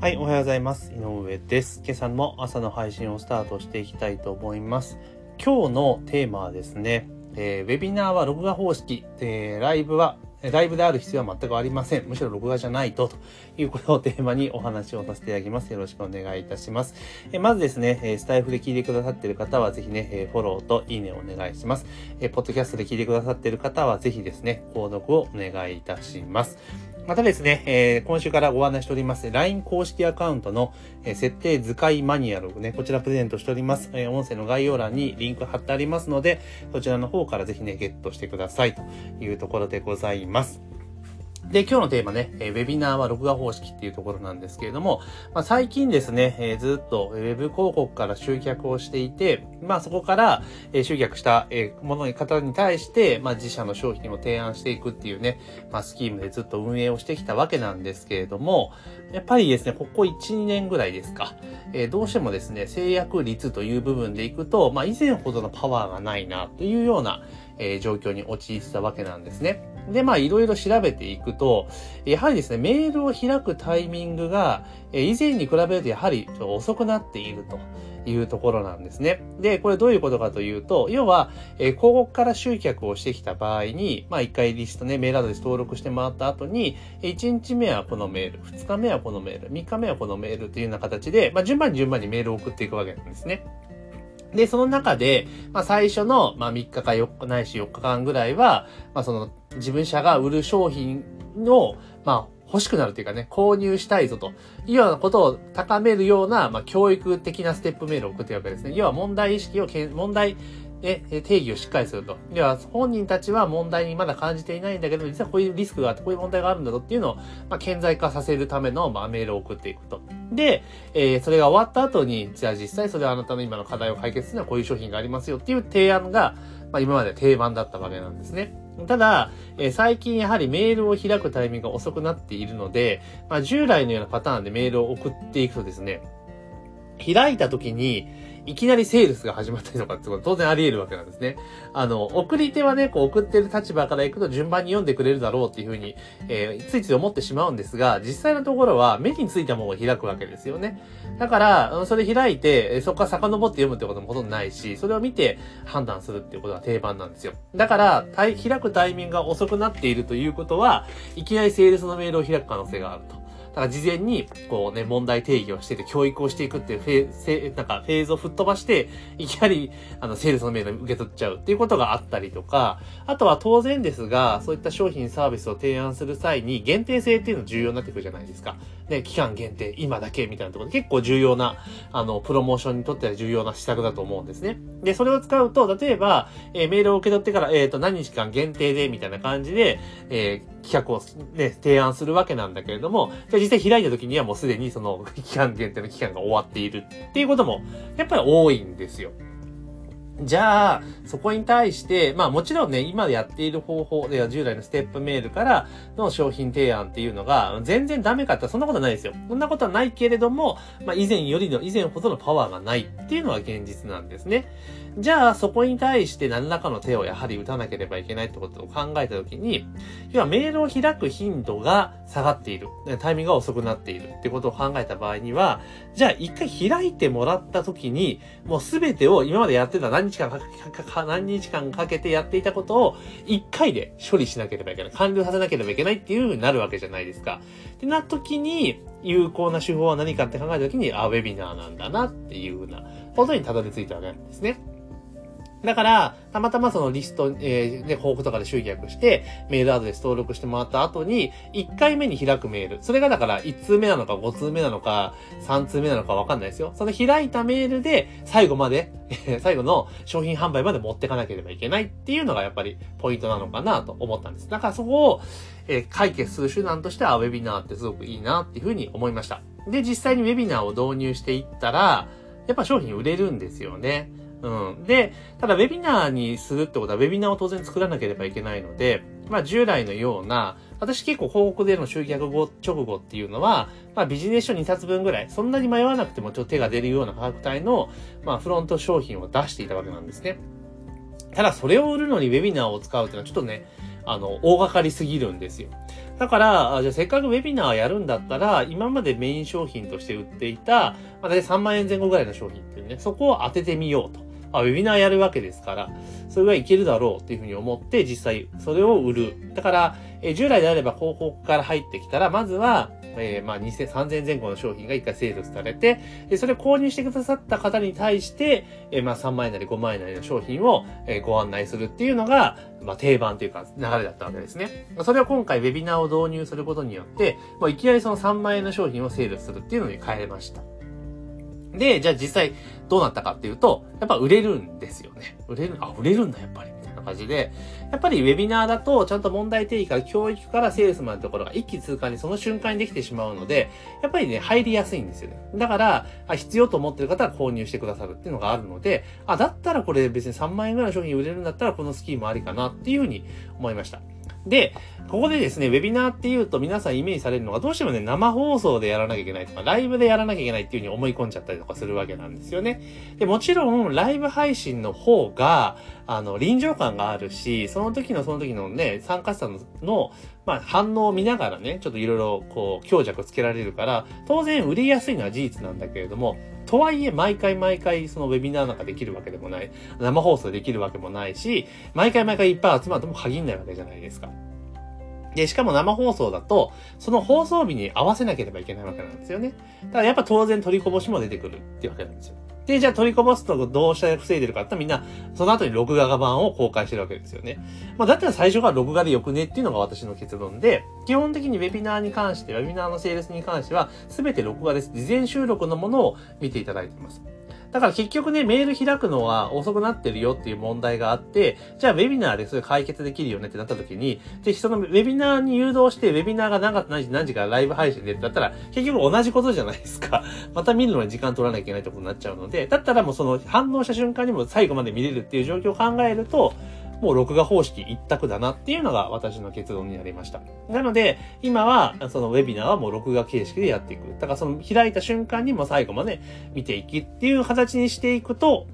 はい、おはようございます。井上です。今朝も朝の配信をスタートしていきたいと思います。今日のテーマはですね、えー、ウェビナーは録画方式、えー、ライブはライブである必要は全くありません。むしろ録画じゃないと、ということをテーマにお話をさせていただきます。よろしくお願いいたします。えまずですね、スタイフで聞いてくださっている方は、ぜひね、フォローといいねをお願いします。えポッドキャストで聞いてくださっている方は、ぜひですね、購読をお願いいたします。またですね、えー、今週からご案内しております LINE 公式アカウントの、えー、設定図解マニュアルをね、こちらプレゼントしております。えー、音声の概要欄にリンク貼ってありますので、そちらの方からぜひね、ゲットしてくださいというところでございます。で、今日のテーマね、えウェビナーは録画方式っていうところなんですけれども、まあ、最近ですね、え、ずっとウェブ広告から集客をしていて、まあそこから、え集客した、えものに方に対して、まあ自社の商品を提案していくっていうね、まあスキームでずっと運営をしてきたわけなんですけれども、やっぱりですね、ここ1、2年ぐらいですか、え、どうしてもですね、制約率という部分でいくと、まあ以前ほどのパワーがないなというような、え、状況に陥ってたわけなんですね。で、まあ、いろいろ調べていくと、やはりですね、メールを開くタイミングが、え以前に比べるとやはり遅くなっていると。いうところなんですね。で、これどういうことかというと、要は、え、広告から集客をしてきた場合に、まあ一回リストね、メールアドレス登録してもらった後に、1日目はこのメール、2日目はこのメール、3日目はこのメールというような形で、まあ順番に順番にメールを送っていくわけなんですね。で、その中で、まあ最初の、まあ3日か4日ないし4日間ぐらいは、まあその自分者が売る商品を、まあ欲しくなるというかね、購入したいぞというようなことを高めるような、まあ教育的なステップメールを送っているわけですね。要は問題意識をけん、問題、で、定義をしっかりすると。では、本人たちは問題にまだ感じていないんだけど、実はこういうリスクがあって、こういう問題があるんだぞっていうのを、まあ、顕在化させるための、まあ、メールを送っていくと。で、えー、それが終わった後に、じゃあ実際それはあなたの今の課題を解決するのはこういう商品がありますよっていう提案が、まあ、今まで定番だったわけなんですね。ただ、えー、最近やはりメールを開くタイミングが遅くなっているので、まあ、従来のようなパターンでメールを送っていくとですね、開いた時に、いきなりセールスが始まったりとかってことは当然あり得るわけなんですね。あの、送り手はね、こう送ってる立場から行くと順番に読んでくれるだろうっていうふうに、えー、ついつい思ってしまうんですが、実際のところは目についたものを開くわけですよね。だから、それ開いて、そこから遡って読むってこともほとんどないし、それを見て判断するっていうことが定番なんですよ。だから、開くタイミングが遅くなっているということは、いきなりセールスのメールを開く可能性があると。だから事前に、こうね、問題定義をしてて、教育をしていくっていうフェーなんかフェーズを吹っ飛ばして、いきなり、あの、セールスのメール受け取っちゃうっていうことがあったりとか、あとは当然ですが、そういった商品サービスを提案する際に、限定性っていうの重要になってくるじゃないですか。ね、期間限定、今だけみたいなところで結構重要な、あの、プロモーションにとっては重要な施策だと思うんですね。で、それを使うと、例えば、えー、メールを受け取ってから、えっ、ー、と、何日間限定で、みたいな感じで、えー、企画をね、提案するわけなんだけれども、じゃあ実際開いた時にはもうすでにその期間限定の期間が終わっているっていうことも、やっぱり多いんですよ。じゃあ、そこに対して、まあもちろんね、今やっている方法では従来のステップメールからの商品提案っていうのが全然ダメかってそんなことはないですよ。そんなことはないけれども、まあ以前よりの、以前ほどのパワーがないっていうのは現実なんですね。じゃあ、そこに対して何らかの手をやはり打たなければいけないってことを考えたときに、要はメールを開く頻度が下がっている。タイミングが遅くなっているってことを考えた場合には、じゃあ一回開いてもらったときに、もうすべてを今までやってた何日間か何日間かけてやっていたことを一回で処理しなければいけない。完了させなければいけないっていう風になるわけじゃないですか。ってなった時に、有効な手法は何かって考えた時に、あ、ウェビナーなんだなっていう風なことにたどり着いたわけなんですね。だから、たまたまそのリスト、えー、で、広告とかで集客して、メールアドレス登録してもらった後に、1回目に開くメール。それがだから、1通目なのか、5通目なのか、3通目なのかわかんないですよ。その開いたメールで、最後まで、最後の商品販売まで持ってかなければいけないっていうのがやっぱりポイントなのかなと思ったんです。だからそこを、えー、解決する手段としては、ウェビナーってすごくいいなっていうふうに思いました。で、実際にウェビナーを導入していったら、やっぱ商品売れるんですよね。うん。で、ただウェビナーにするってことは、ウェビナーを当然作らなければいけないので、まあ従来のような、私結構広告での集客後、直後っていうのは、まあビジネス書2冊分ぐらい、そんなに迷わなくてもちょっと手が出るような価格帯の、まあフロント商品を出していたわけなんですね。ただそれを売るのにウェビナーを使うっていうのはちょっとね、あの、大掛かりすぎるんですよ。だから、じゃあせっかくウェビナーやるんだったら、今までメイン商品として売っていた、まあ、大体3万円前後ぐらいの商品っていうね、そこを当ててみようと。あ、ウェビナーやるわけですから、それがいけるだろうっていうふうに思って、実際それを売る。だから、え従来であれば広告から入ってきたら、まずは、えー、まあ、2000、3000前後の商品が一回セールスされて、で、それを購入してくださった方に対して、えー、まあ、3万円なり5万円なりの商品を、えー、ご案内するっていうのが、まあ、定番というか、流れだったわけですね。それを今回ウェビナーを導入することによって、もういきなりその3万円の商品をセールするっていうのに変えました。で、じゃあ実際どうなったかっていうと、やっぱ売れるんですよね。売れる、あ、売れるんだ、やっぱり。みたいな感じで。やっぱりウェビナーだと、ちゃんと問題定義から教育からセールスまでのところが一気通過にその瞬間にできてしまうので、やっぱりね、入りやすいんですよね。だから、必要と思ってる方は購入してくださるっていうのがあるので、あ、だったらこれ別に3万円ぐらいの商品売れるんだったら、このスキームありかなっていうふうに思いました。で、ここでですね、ウェビナーっていうと皆さんイメージされるのがどうしてもね、生放送でやらなきゃいけないとか、ライブでやらなきゃいけないっていう風に思い込んじゃったりとかするわけなんですよね。で、もちろん、ライブ配信の方が、あの、臨場感があるし、その時のその時のね、参加者の、まあ、反応を見ながらね、ちょっといろいろこう、強弱つけられるから、当然売りやすいのは事実なんだけれども、とはいえ、毎回毎回そのウェビナーなんかできるわけでもない、生放送できるわけもないし、毎回毎回いっぱい集まっても限んないわけじゃないですか。で、しかも生放送だと、その放送日に合わせなければいけないわけなんですよね。だからやっぱ当然取りこぼしも出てくるっていうわけなんですよ。で、じゃあ取りこぼすとどうしたら防いでるかってみんな、その後に録画版を公開してるわけですよね。まあだったら最初から録画でよくねっていうのが私の結論で、基本的にウェビナーに関して、ウェビナーのセールスに関しては、すべて録画です。事前収録のものを見ていただいています。だから結局ね、メール開くのは遅くなってるよっていう問題があって、じゃあウェビナーでそれ解決できるよねってなった時に、でそのウェビナーに誘導して、ウェビナーが何月何時何時からライブ配信でってなったら、結局同じことじゃないですか。また見るのに時間取らなきゃいけないってことになっちゃうので、だったらもうその反応した瞬間にも最後まで見れるっていう状況を考えると、もう録画方式一択だなっていうのが私の結論になりました。なので、今は、そのウェビナーはもう録画形式でやっていく。だからその開いた瞬間にも最後まで見ていきっていう形にしていくと、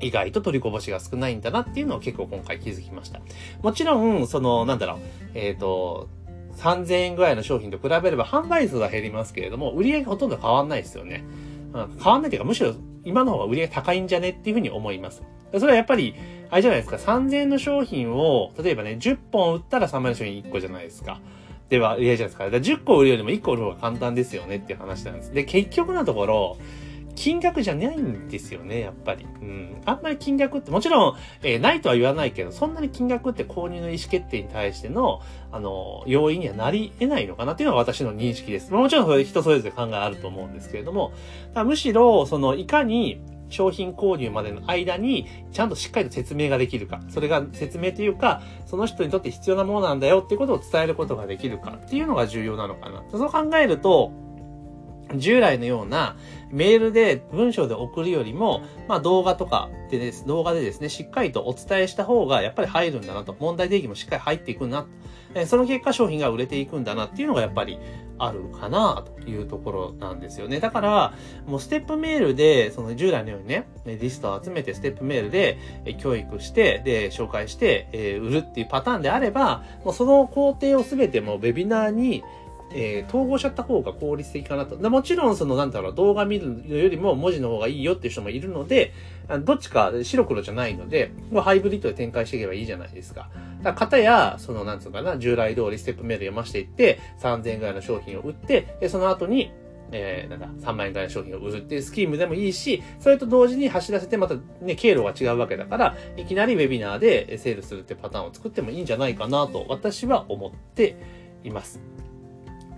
意外と取りこぼしが少ないんだなっていうのを結構今回気づきました。もちろん、その、なんだろう、えっ、ー、と、3000円ぐらいの商品と比べれば販売数は減りますけれども、売り上げほとんど変わんないですよね。うん、変わんないっていうか、むしろ今の方が売り上げ高いんじゃねっていうふうに思います。それはやっぱり、あれじゃないですか、3000円の商品を、例えばね、10本売ったら3万円の商品1個じゃないですか。では、いやじゃないですか。だか10個売るよりも1個売る方が簡単ですよねっていう話なんです。で、結局のところ、金額じゃないんですよね、やっぱり。うん。あんまり金額って、もちろん、えー、ないとは言わないけど、そんなに金額って購入の意思決定に対しての、あの、要因にはなり得ないのかなっていうのが私の認識です。もちろんそれ人それぞれ考えあると思うんですけれども、むしろ、その、いかに、商品購入までの間に、ちゃんとしっかりと説明ができるか。それが説明というか、その人にとって必要なものなんだよってことを伝えることができるかっていうのが重要なのかな。そう考えると、従来のようなメールで文章で送るよりも、まあ動画とかでです、動画でですね、しっかりとお伝えした方がやっぱり入るんだなと。問題定義もしっかり入っていくな。その結果商品が売れていくんだなっていうのがやっぱりあるかなというところなんですよね。だから、もうステップメールで、その従来のようにね、リストを集めてステップメールで教育して、で、紹介して、え売るっていうパターンであれば、もうその工程をすべてもうウェビナーにえー、統合しちゃった方が効率的かなと。もちろん、その、なんだろう、動画見るよりも文字の方がいいよっていう人もいるので、どっちか白黒じゃないので、もうハイブリッドで展開していけばいいじゃないですか。だから、方や、その、なんつうかな、従来通りステップメール読ましていって、3000円ぐらいの商品を売って、で、その後に、えー、なんだ、3万円ぐらいの商品を売るっていうスキームでもいいし、それと同時に走らせてまたね、経路が違うわけだから、いきなりウェビナーでセールするってパターンを作ってもいいんじゃないかなと、私は思っています。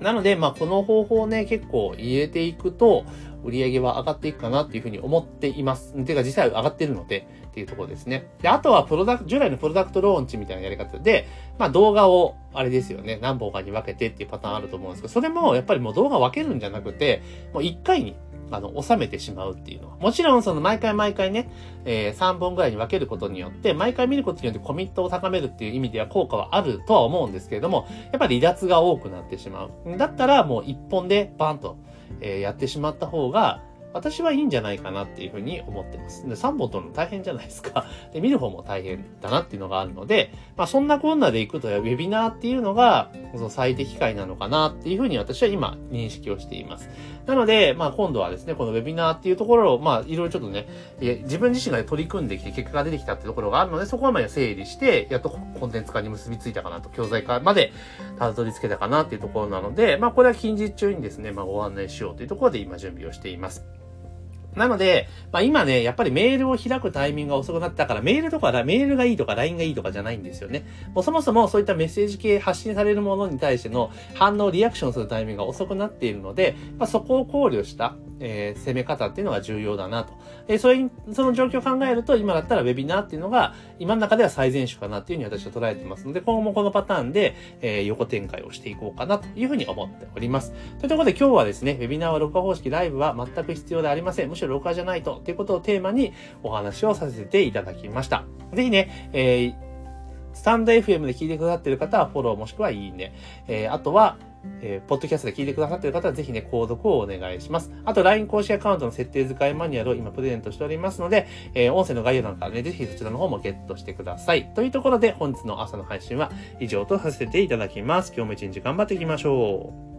なので、まあ、この方法をね、結構入れていくと、売り上げは上がっていくかなっていうふうに思っています。てか、実際上がってるので、っていうところですね。で、あとは、プロダクト、従来のプロダクトローンチみたいなやり方で、まあ、動画を、あれですよね、何本かに分けてっていうパターンあると思うんですけど、それも、やっぱりもう動画分けるんじゃなくて、もう一回にあの、収めてしまうっていうのは。もちろん、その、毎回毎回ね、えー、3本ぐらいに分けることによって、毎回見ることによってコミットを高めるっていう意味では効果はあるとは思うんですけれども、やっぱり離脱が多くなってしまう。だったら、もう1本でバンと、えー、やってしまった方が、私はいいんじゃないかなっていうふうに思ってます。で、3本取るの大変じゃないですか。で、見る方も大変だなっていうのがあるので、まあそんなこんなでいくと、ウェビナーっていうのが、その最適解なのかなっていうふうに私は今認識をしています。なので、まあ今度はですね、このウェビナーっていうところを、まあいろいろちょっとね、自分自身が取り組んできて結果が出てきたっていうところがあるので、そこはまあ整理して、やっとコンテンツ化に結びついたかなと、教材化までたどり着けたかなっていうところなので、まあこれは近日中にですね、まあご案内しようというところで今準備をしています。なので、まあ今ね、やっぱりメールを開くタイミングが遅くなったから、メールとか、メールがいいとか LINE がいいとかじゃないんですよね。もうそもそもそういったメッセージ系発信されるものに対しての反応、リアクションするタイミングが遅くなっているので、まあそこを考慮した、えー、攻め方っていうのが重要だなと。えー、それその状況を考えると、今だったらウェビナーっていうのが、今の中では最善手かなっていうふうに私は捉えてますので、今後もこのパターンで、えー、横展開をしていこうかなというふうに思っております。というところで今日はですね、ウェビナーは録画方式ライブは全く必要でありません。しろ録画じゃないと、っていうことをテーマにお話をさせていただきました。ぜひね、えー、スタンド FM で聞いてくださっている方はフォローもしくはいいね。えー、あとは、えー、ポッドキャストで聞いてくださっている方はぜひね、購読をお願いします。あと、LINE 公式アカウントの設定使いマニュアルを今プレゼントしておりますので、えー、音声の概要欄からね、ぜひそちらの方もゲットしてください。というところで、本日の朝の配信は以上とさせていただきます。今日も一日頑張っていきましょう。